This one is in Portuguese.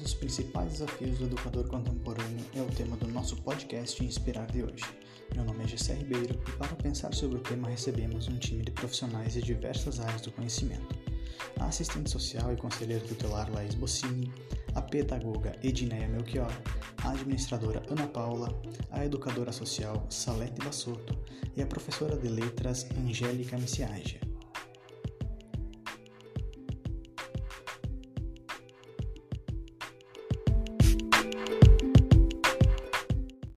os principais desafios do educador contemporâneo é o tema do nosso podcast Inspirar de hoje. Meu nome é Gessé Ribeiro e para pensar sobre o tema recebemos um time de profissionais de diversas áreas do conhecimento. A assistente social e conselheira tutelar Laís Bocini, a pedagoga Edneia Melchior, a administradora Ana Paula, a educadora social Salete Bassotto e a professora de letras Angélica Missiagia.